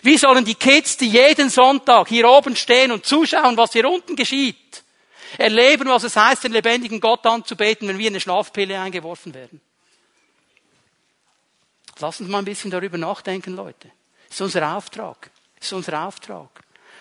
Wie sollen die Kids, die jeden Sonntag hier oben stehen und zuschauen, was hier unten geschieht, erleben, was es heißt, den lebendigen Gott anzubeten, wenn wir in eine Schlafpille eingeworfen werden? Lass uns mal ein bisschen darüber nachdenken, Leute. Das ist unser Auftrag. Das ist unser Auftrag.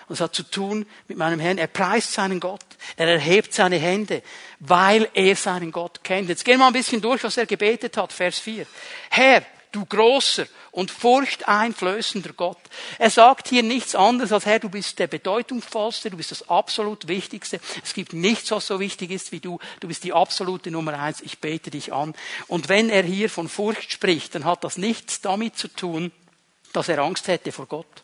Und es hat zu tun mit meinem Herrn. Er preist seinen Gott. Er erhebt seine Hände, weil er seinen Gott kennt. Jetzt gehen wir mal ein bisschen durch, was er gebetet hat. Vers 4. Herr, du großer und furchteinflößender Gott. Er sagt hier nichts anderes als Herr, du bist der bedeutungsvollste, du bist das absolut Wichtigste. Es gibt nichts, was so wichtig ist wie du. Du bist die absolute Nummer eins. Ich bete dich an. Und wenn er hier von Furcht spricht, dann hat das nichts damit zu tun, dass er Angst hätte vor Gott.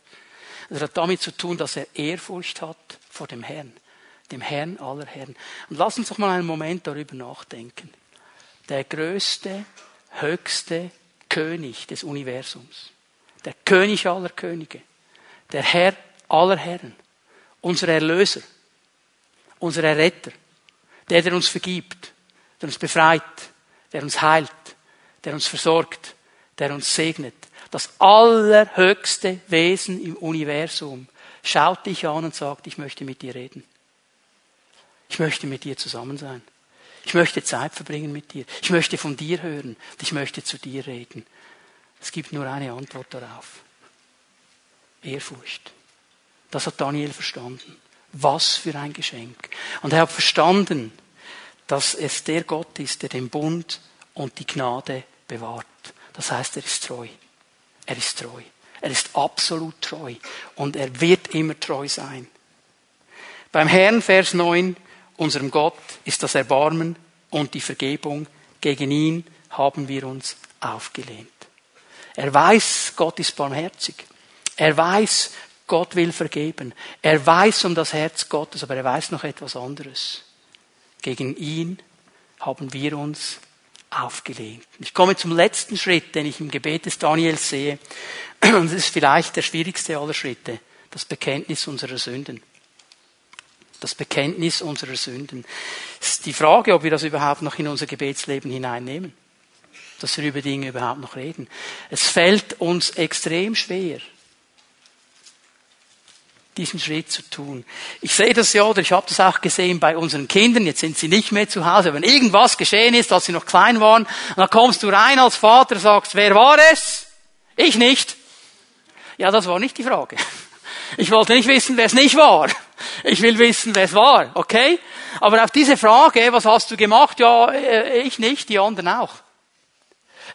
Das hat damit zu tun, dass er Ehrfurcht hat vor dem Herrn, dem Herrn aller Herren. Und lass uns doch mal einen Moment darüber nachdenken. Der größte, höchste König des Universums, der König aller Könige, der Herr aller Herren, unser Erlöser, unser Erretter, der, der uns vergibt, der uns befreit, der uns heilt, der uns versorgt, der uns segnet, das allerhöchste Wesen im Universum, schaut dich an und sagt, ich möchte mit dir reden. Ich möchte mit dir zusammen sein. Ich möchte Zeit verbringen mit dir. Ich möchte von dir hören. Ich möchte zu dir reden. Es gibt nur eine Antwort darauf. Ehrfurcht. Das hat Daniel verstanden. Was für ein Geschenk. Und er hat verstanden, dass es der Gott ist, der den Bund und die Gnade bewahrt. Das heißt, er ist treu. Er ist treu. Er ist absolut treu. Und er wird immer treu sein. Beim Herrn, Vers 9, unserem Gott, ist das Erbarmen und die Vergebung. Gegen ihn haben wir uns aufgelehnt. Er weiß, Gott ist barmherzig. Er weiß, Gott will vergeben. Er weiß um das Herz Gottes, aber er weiß noch etwas anderes. Gegen ihn haben wir uns aufgelehnt. Ich komme zum letzten Schritt, den ich im Gebet des Daniels sehe. Und es ist vielleicht der schwierigste aller Schritte. Das Bekenntnis unserer Sünden. Das Bekenntnis unserer Sünden. Es ist die Frage, ob wir das überhaupt noch in unser Gebetsleben hineinnehmen. Dass wir über Dinge überhaupt noch reden. Es fällt uns extrem schwer, diesen Schritt zu tun. Ich sehe das ja, oder ich habe das auch gesehen bei unseren Kindern, jetzt sind sie nicht mehr zu Hause, wenn irgendwas geschehen ist, als sie noch klein waren, dann kommst du rein als Vater, sagst, wer war es? Ich nicht. Ja, das war nicht die Frage. Ich wollte nicht wissen, wer es nicht war. Ich will wissen, wer es war, okay? Aber auf diese Frage, was hast du gemacht? Ja, äh, ich nicht, die anderen auch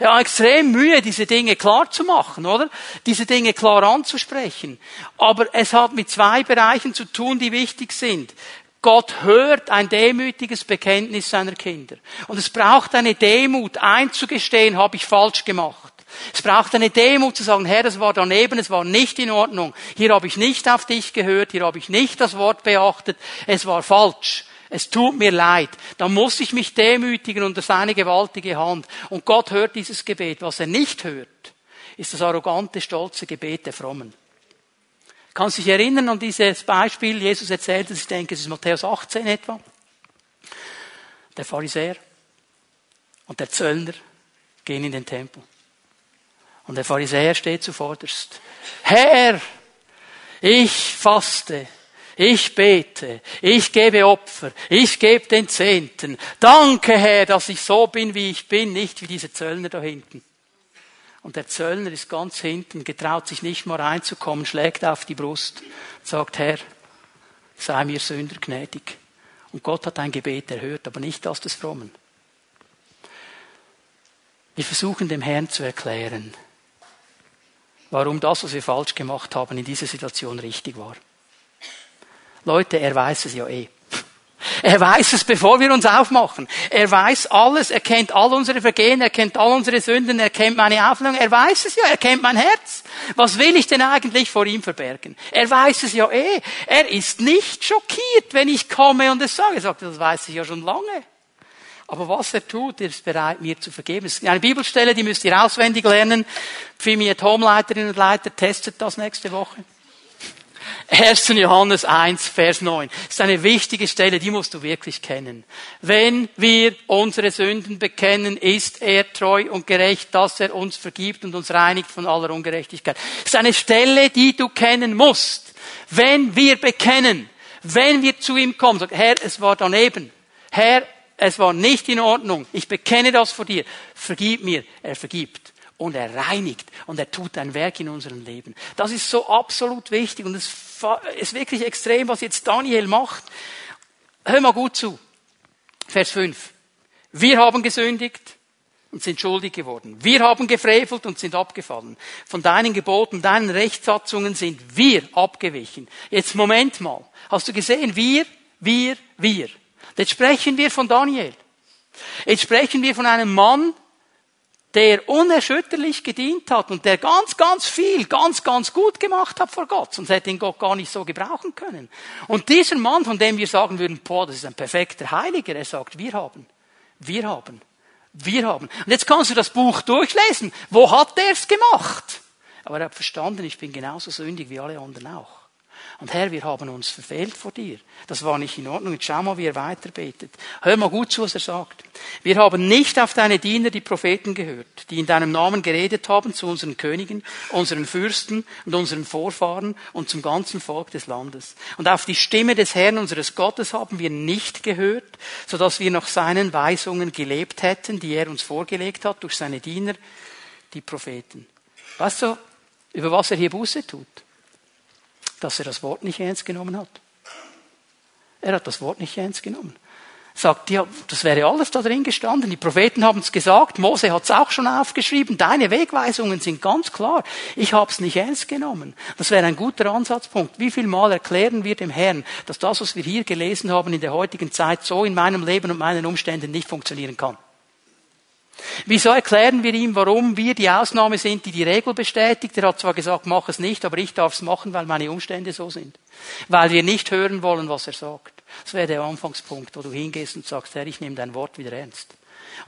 ja, extrem Mühe, diese Dinge klar zu machen, oder? Diese Dinge klar anzusprechen. Aber es hat mit zwei Bereichen zu tun, die wichtig sind. Gott hört ein demütiges Bekenntnis seiner Kinder. Und es braucht eine Demut, einzugestehen, habe ich falsch gemacht. Es braucht eine Demut zu sagen, Herr, das war daneben, es war nicht in Ordnung. Hier habe ich nicht auf dich gehört, hier habe ich nicht das Wort beachtet, es war falsch es tut mir leid, dann muss ich mich demütigen unter seine gewaltige Hand. Und Gott hört dieses Gebet. Was er nicht hört, ist das arrogante, stolze Gebet der Frommen. Kannst du dich erinnern an dieses Beispiel? Jesus erzählt es, ich denke, es ist Matthäus 18 etwa. Der Pharisäer und der Zöllner gehen in den Tempel. Und der Pharisäer steht zuvorderst. Herr, ich faste ich bete, ich gebe Opfer, ich gebe den Zehnten. Danke, Herr, dass ich so bin, wie ich bin, nicht wie diese Zöllner da hinten. Und der Zöllner ist ganz hinten, getraut sich nicht mal reinzukommen, schlägt auf die Brust, sagt, Herr, sei mir Sünder gnädig. Und Gott hat ein Gebet erhört, aber nicht das des Frommen. Wir versuchen dem Herrn zu erklären, warum das, was wir falsch gemacht haben, in dieser Situation richtig war. Leute, er weiß es ja eh. Er weiß es, bevor wir uns aufmachen. Er weiß alles, er kennt all unsere Vergehen, er kennt all unsere Sünden, er kennt meine Auflösung, er weiß es ja, er kennt mein Herz. Was will ich denn eigentlich vor ihm verbergen? Er weiß es ja eh. Er ist nicht schockiert, wenn ich komme und es sage. Er sagt, das weiß ich ja schon lange. Aber was er tut, er ist bereit, mir zu vergeben. Es ist eine Bibelstelle, die müsst ihr auswendig lernen. Pfimi Home-Leiterinnen und Leiter testet das nächste Woche. 1. Johannes 1, Vers 9. Das ist eine wichtige Stelle, die musst du wirklich kennen. Wenn wir unsere Sünden bekennen, ist er treu und gerecht, dass er uns vergibt und uns reinigt von aller Ungerechtigkeit. Das ist eine Stelle, die du kennen musst. Wenn wir bekennen, wenn wir zu ihm kommen, sagen, Herr, es war daneben. Herr, es war nicht in Ordnung. Ich bekenne das vor dir. Vergib mir. Er vergibt und er reinigt und er tut ein Werk in unserem Leben. Das ist so absolut wichtig und es ist wirklich extrem, was jetzt Daniel macht. Hör mal gut zu. Vers 5. Wir haben gesündigt. und sind schuldig geworden. Wir haben gefrevelt und sind abgefallen. Von deinen Geboten, deinen Rechtssatzungen sind wir abgewichen. Jetzt Moment mal. Hast du gesehen? Wir, wir, wir. Jetzt sprechen wir von Daniel. Jetzt sprechen wir von einem Mann, der unerschütterlich gedient hat und der ganz, ganz viel, ganz, ganz gut gemacht hat vor Gott, sonst hätte ihn Gott gar nicht so gebrauchen können. Und dieser Mann, von dem wir sagen würden, boah, das ist ein perfekter Heiliger, er sagt, wir haben, wir haben, wir haben. Und jetzt kannst du das Buch durchlesen. Wo hat er es gemacht? Aber er hat verstanden, ich bin genauso sündig wie alle anderen auch. Und Herr, wir haben uns verfehlt vor dir. Das war nicht in Ordnung. Jetzt schau mal, wie er weiter betet. Hör mal gut zu, was er sagt. Wir haben nicht auf deine Diener, die Propheten, gehört, die in deinem Namen geredet haben zu unseren Königen, unseren Fürsten und unseren Vorfahren und zum ganzen Volk des Landes. Und auf die Stimme des Herrn unseres Gottes haben wir nicht gehört, so dass wir nach seinen Weisungen gelebt hätten, die er uns vorgelegt hat durch seine Diener, die Propheten. Weißt du, über was er hier Buße tut? Dass er das Wort nicht ernst genommen hat. Er hat das Wort nicht ernst genommen. Sagt, ja, das wäre alles da drin gestanden. Die Propheten haben es gesagt, Mose hat es auch schon aufgeschrieben. Deine Wegweisungen sind ganz klar. Ich habe es nicht ernst genommen. Das wäre ein guter Ansatzpunkt. Wie viel Mal erklären wir dem Herrn, dass das, was wir hier gelesen haben in der heutigen Zeit, so in meinem Leben und meinen Umständen nicht funktionieren kann? Wieso erklären wir ihm, warum wir die Ausnahme sind, die die Regel bestätigt? Er hat zwar gesagt, mach es nicht, aber ich darf es machen, weil meine Umstände so sind. Weil wir nicht hören wollen, was er sagt. Das wäre der Anfangspunkt, wo du hingehst und sagst, Herr, ich nehme dein Wort wieder ernst.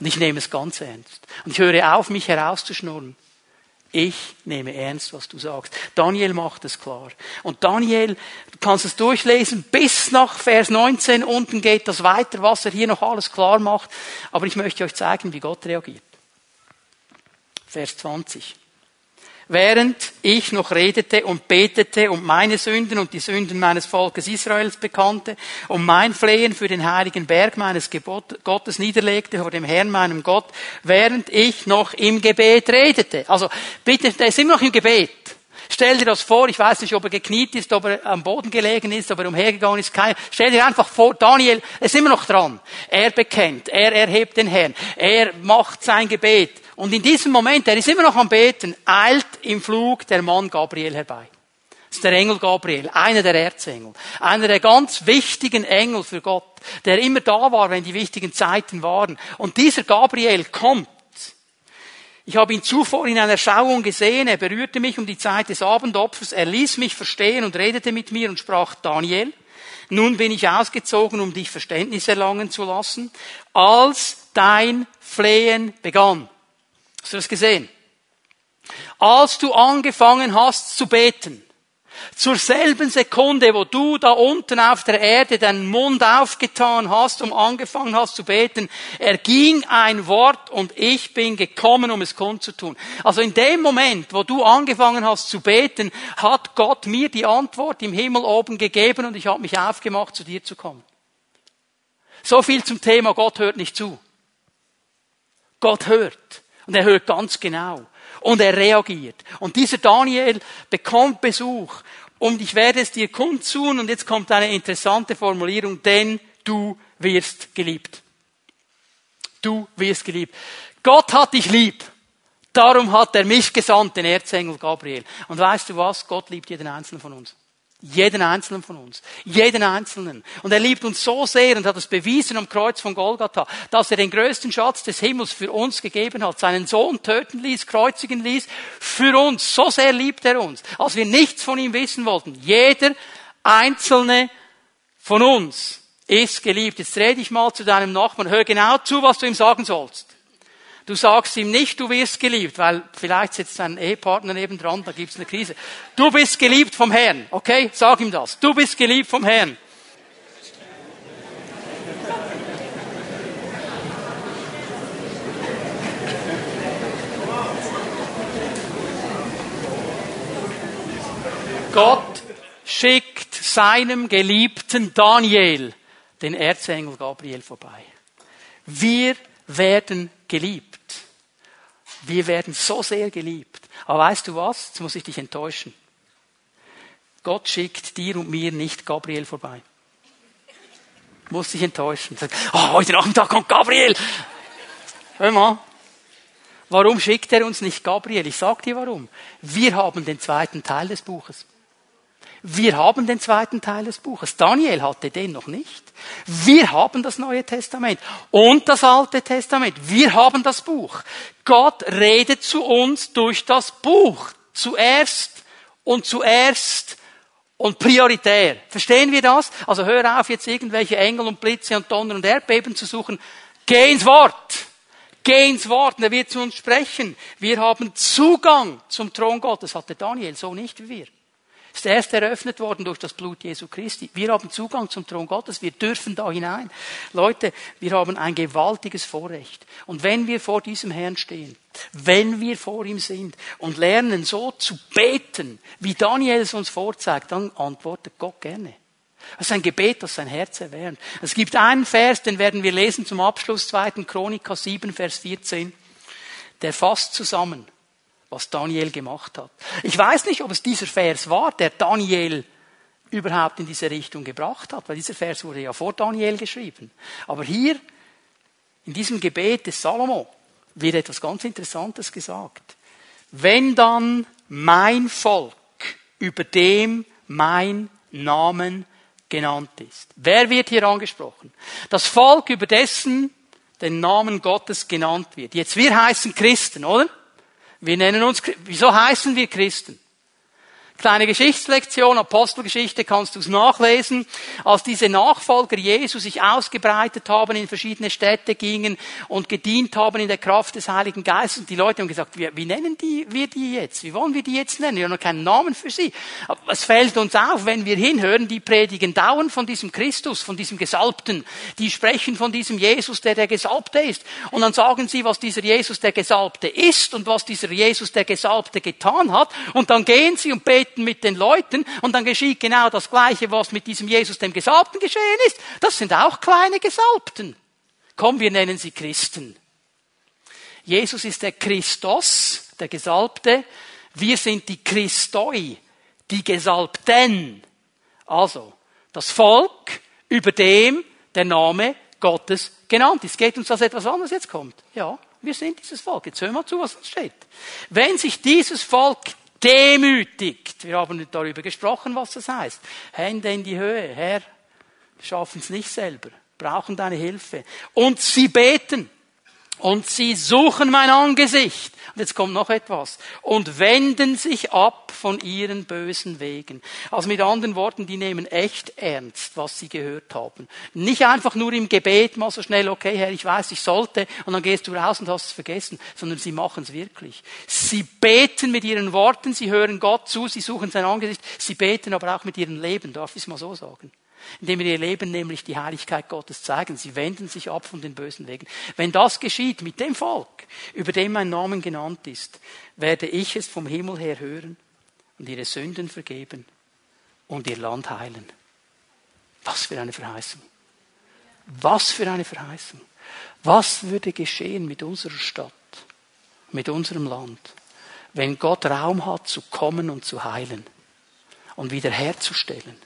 Und ich nehme es ganz ernst. Und ich höre auf, mich herauszuschnurren. Ich nehme ernst, was du sagst. Daniel macht es klar. Und Daniel, du kannst es durchlesen, bis nach Vers 19 unten geht das weiter, was er hier noch alles klar macht. Aber ich möchte euch zeigen, wie Gott reagiert. Vers 20. Während ich noch redete und betete und meine Sünden und die Sünden meines Volkes Israels bekannte und mein Flehen für den heiligen Berg meines Gebot, Gottes niederlegte vor dem Herrn meinem Gott, während ich noch im Gebet redete. Also bitte, der ist immer noch im Gebet. Stell dir das vor, ich weiß nicht, ob er gekniet ist, ob er am Boden gelegen ist, ob er umhergegangen ist, kein, stell dir einfach vor, Daniel ist immer noch dran. Er bekennt, er erhebt den Herrn, er macht sein Gebet. Und in diesem Moment, er ist immer noch am Beten, eilt im Flug der Mann Gabriel herbei. Das ist der Engel Gabriel, einer der Erzengel. Einer der ganz wichtigen Engel für Gott, der immer da war, wenn die wichtigen Zeiten waren. Und dieser Gabriel kommt. Ich habe ihn zuvor in einer Schauung gesehen, er berührte mich um die Zeit des Abendopfers, er ließ mich verstehen und redete mit mir und sprach, Daniel, nun bin ich ausgezogen, um dich Verständnis erlangen zu lassen, als dein Flehen begann. Hast du das gesehen? Als du angefangen hast zu beten, zur selben Sekunde, wo du da unten auf der Erde deinen Mund aufgetan hast und angefangen hast zu beten, erging ein Wort und ich bin gekommen, um es kundzutun. Also in dem Moment, wo du angefangen hast zu beten, hat Gott mir die Antwort im Himmel oben gegeben und ich habe mich aufgemacht, zu dir zu kommen. So viel zum Thema Gott hört nicht zu. Gott hört. Und er hört ganz genau. Und er reagiert. Und dieser Daniel bekommt Besuch. Und ich werde es dir kundtun. Und jetzt kommt eine interessante Formulierung. Denn du wirst geliebt. Du wirst geliebt. Gott hat dich lieb. Darum hat er mich gesandt, den Erzengel Gabriel. Und weißt du was? Gott liebt jeden einzelnen von uns. Jeden einzelnen von uns. Jeden einzelnen. Und er liebt uns so sehr und hat es bewiesen am Kreuz von Golgatha, dass er den größten Schatz des Himmels für uns gegeben hat, seinen Sohn töten ließ, kreuzigen ließ, für uns. So sehr liebt er uns, als wir nichts von ihm wissen wollten. Jeder einzelne von uns ist geliebt. Jetzt rede ich mal zu deinem Nachbarn. Hör genau zu, was du ihm sagen sollst. Du sagst ihm nicht, du wirst geliebt, weil vielleicht sitzt dein Ehepartner nebendran, da gibt's eine Krise. Du bist geliebt vom Herrn, okay? Sag ihm das. Du bist geliebt vom Herrn. Gott schickt seinem geliebten Daniel den Erzengel Gabriel vorbei. Wir werden geliebt. Wir werden so sehr geliebt. Aber weißt du was? Jetzt muss ich dich enttäuschen. Gott schickt dir und mir nicht Gabriel vorbei. Muss dich enttäuschen. oh, heute Nachmittag kommt Gabriel. Hör mal. Warum schickt er uns nicht Gabriel? Ich sag dir warum. Wir haben den zweiten Teil des Buches. Wir haben den zweiten Teil des Buches. Daniel hatte den noch nicht. Wir haben das Neue Testament und das Alte Testament. Wir haben das Buch. Gott redet zu uns durch das Buch. Zuerst und zuerst und prioritär. Verstehen wir das? Also hör auf, jetzt irgendwelche Engel und Blitze und Donner und Erdbeben zu suchen. Geh ins Wort. Geh ins Wort, und er wird zu uns sprechen. Wir haben Zugang zum Thron Gottes. Hatte Daniel so nicht wie wir. Ist erst eröffnet worden durch das Blut Jesu Christi. Wir haben Zugang zum Thron Gottes. Wir dürfen da hinein. Leute, wir haben ein gewaltiges Vorrecht. Und wenn wir vor diesem Herrn stehen, wenn wir vor ihm sind und lernen so zu beten, wie Daniel es uns vorzeigt, dann antwortet Gott gerne. Das ist ein Gebet, das sein Herz erwärmt. Es gibt einen Vers, den werden wir lesen zum Abschluss, 2. Chroniker 7, Vers 14. Der fasst zusammen, was Daniel gemacht hat. Ich weiß nicht, ob es dieser Vers war, der Daniel überhaupt in diese Richtung gebracht hat, weil dieser Vers wurde ja vor Daniel geschrieben. Aber hier, in diesem Gebet des Salomo, wird etwas ganz Interessantes gesagt. Wenn dann mein Volk, über dem mein Namen genannt ist. Wer wird hier angesprochen? Das Volk, über dessen den Namen Gottes genannt wird. Jetzt wir heißen Christen, oder? Wir nennen uns, wieso heißen wir Christen? Kleine Geschichtslektion, Apostelgeschichte kannst du es nachlesen. Als diese Nachfolger Jesu sich ausgebreitet haben, in verschiedene Städte gingen und gedient haben in der Kraft des Heiligen Geistes, und die Leute haben gesagt, wie, wie nennen die, wir die jetzt? Wie wollen wir die jetzt nennen? Wir haben noch keinen Namen für sie. es fällt uns auf, wenn wir hinhören, die predigen dauernd von diesem Christus, von diesem Gesalbten. Die sprechen von diesem Jesus, der der Gesalbte ist. Und dann sagen sie, was dieser Jesus der Gesalbte ist und was dieser Jesus der Gesalbte getan hat. Und dann gehen sie und beten beten mit den Leuten und dann geschieht genau das Gleiche, was mit diesem Jesus dem Gesalbten geschehen ist. Das sind auch kleine Gesalbten. Komm, wir nennen sie Christen. Jesus ist der Christus, der Gesalbte. Wir sind die Christoi, die Gesalbten. Also, das Volk, über dem der Name Gottes genannt ist. Geht uns das etwas an, was jetzt kommt? Ja, wir sind dieses Volk. Jetzt hören wir zu, was da steht. Wenn sich dieses Volk demütigt. Wir haben darüber gesprochen, was das heißt. Hände in die Höhe. Herr, schaffen es nicht selber, brauchen deine Hilfe. Und sie beten. Und sie suchen mein Angesicht. Und jetzt kommt noch etwas. Und wenden sich ab von ihren bösen Wegen. Also mit anderen Worten, die nehmen echt ernst, was sie gehört haben. Nicht einfach nur im Gebet mal so schnell, okay, Herr, ich weiß, ich sollte, und dann gehst du raus und hast es vergessen, sondern sie machen es wirklich. Sie beten mit ihren Worten, sie hören Gott zu, sie suchen sein Angesicht, sie beten aber auch mit ihrem Leben, darf ich es mal so sagen indem wir ihr Leben nämlich die Heiligkeit Gottes zeigen. Sie wenden sich ab von den bösen Wegen. Wenn das geschieht mit dem Volk, über dem mein Name genannt ist, werde ich es vom Himmel her hören und ihre Sünden vergeben und ihr Land heilen. Was für eine Verheißung. Was für eine Verheißung. Was würde geschehen mit unserer Stadt, mit unserem Land, wenn Gott Raum hat zu kommen und zu heilen und wiederherzustellen?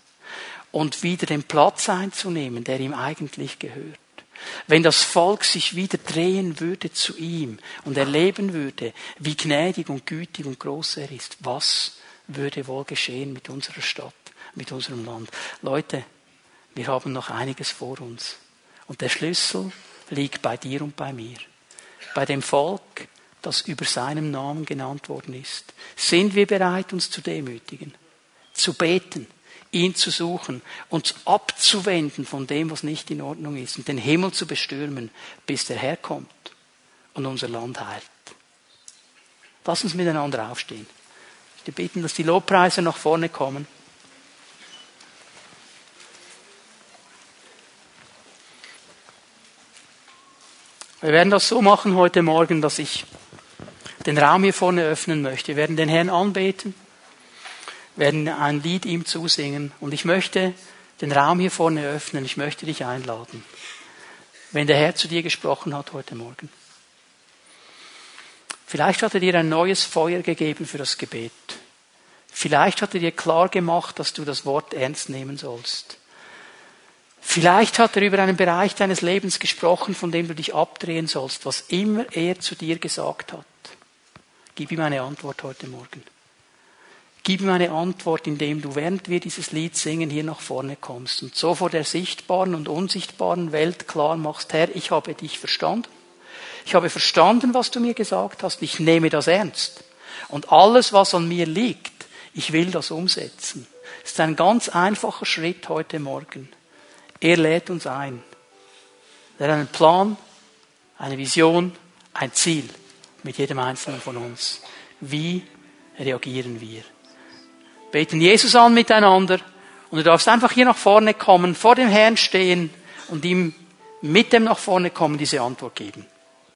Und wieder den Platz einzunehmen, der ihm eigentlich gehört. Wenn das Volk sich wieder drehen würde zu ihm und erleben würde, wie gnädig und gütig und groß er ist, was würde wohl geschehen mit unserer Stadt, mit unserem Land? Leute, wir haben noch einiges vor uns. Und der Schlüssel liegt bei dir und bei mir. Bei dem Volk, das über seinem Namen genannt worden ist. Sind wir bereit, uns zu demütigen, zu beten, ihn zu suchen, uns abzuwenden von dem, was nicht in Ordnung ist und den Himmel zu bestürmen, bis der Herr kommt und unser Land heilt. Lass uns miteinander aufstehen. Ich bitten, dass die Lobpreise nach vorne kommen. Wir werden das so machen heute Morgen, dass ich den Raum hier vorne öffnen möchte. Wir werden den Herrn anbeten werden ein Lied ihm zusingen. Und ich möchte den Raum hier vorne öffnen. Ich möchte dich einladen. Wenn der Herr zu dir gesprochen hat heute Morgen. Vielleicht hat er dir ein neues Feuer gegeben für das Gebet. Vielleicht hat er dir klar gemacht, dass du das Wort ernst nehmen sollst. Vielleicht hat er über einen Bereich deines Lebens gesprochen, von dem du dich abdrehen sollst, was immer er zu dir gesagt hat. Gib ihm eine Antwort heute Morgen. Gib ihm eine Antwort, indem du, während wir dieses Lied singen, hier nach vorne kommst und so vor der sichtbaren und unsichtbaren Welt klar machst, Herr, ich habe dich verstanden. Ich habe verstanden, was du mir gesagt hast. Ich nehme das ernst. Und alles, was an mir liegt, ich will das umsetzen. Es ist ein ganz einfacher Schritt heute Morgen. Er lädt uns ein. Er hat einen Plan, eine Vision, ein Ziel mit jedem Einzelnen von uns. Wie reagieren wir? Beten Jesus an miteinander und du darfst einfach hier nach vorne kommen, vor dem Herrn stehen und ihm mit dem nach vorne kommen diese Antwort geben.